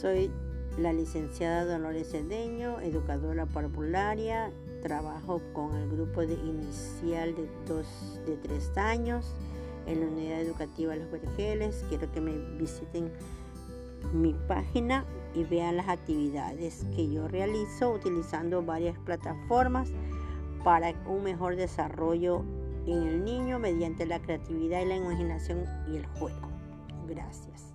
Soy la licenciada Dolores Cedeño, educadora parvularia. Trabajo con el grupo de inicial de 2 de 3 años en la unidad educativa Los Vergeles. Quiero que me visiten mi página y vean las actividades que yo realizo utilizando varias plataformas para un mejor desarrollo en el niño mediante la creatividad y la imaginación y el juego. Gracias.